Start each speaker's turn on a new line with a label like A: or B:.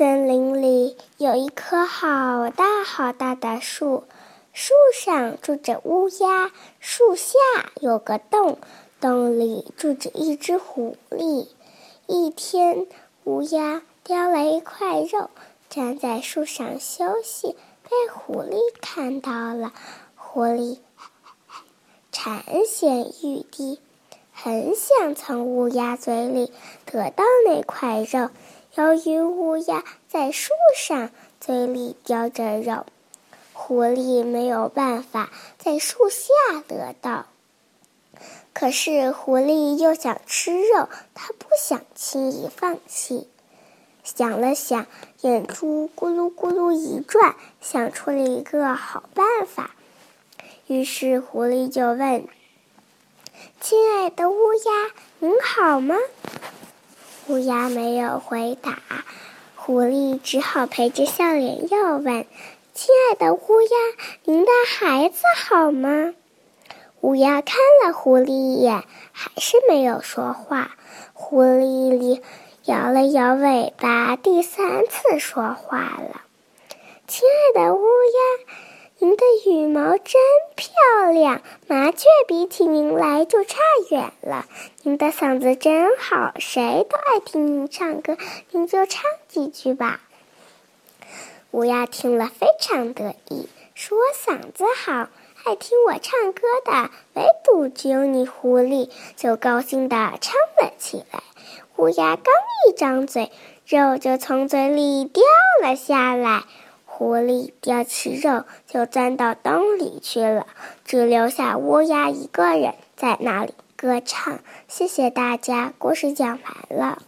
A: 森林里有一棵好大好大的树，树上住着乌鸦，树下有个洞，洞里住着一只狐狸。一天，乌鸦叼了一块肉，站在树上休息，被狐狸看到了。狐狸馋涎欲滴，很想从乌鸦嘴里得到那块肉。由于乌鸦在树上，嘴里叼着肉，狐狸没有办法在树下得到。可是狐狸又想吃肉，它不想轻易放弃。想了想，眼珠咕噜咕噜一转，想出了一个好办法。于是狐狸就问：“亲爱的乌鸦，您好吗？”乌鸦没有回答，狐狸只好陪着笑脸又问：“亲爱的乌鸦，您的孩子好吗？”乌鸦看了狐狸一眼，还是没有说话。狐狸里摇了摇尾巴，第三次说话了：“亲爱的乌鸦。”羽毛真漂亮，麻雀比起您来就差远了。您的嗓子真好，谁都爱听您唱歌，您就唱几句吧。乌鸦听了非常得意，说：“嗓子好，爱听我唱歌的唯独只有你狐狸。”就高兴地唱了起来。乌鸦刚一张嘴，肉就从嘴里掉了下来。狐狸叼起肉就钻到洞里去了，只留下乌鸦一个人在那里歌唱。谢谢大家，故事讲完了。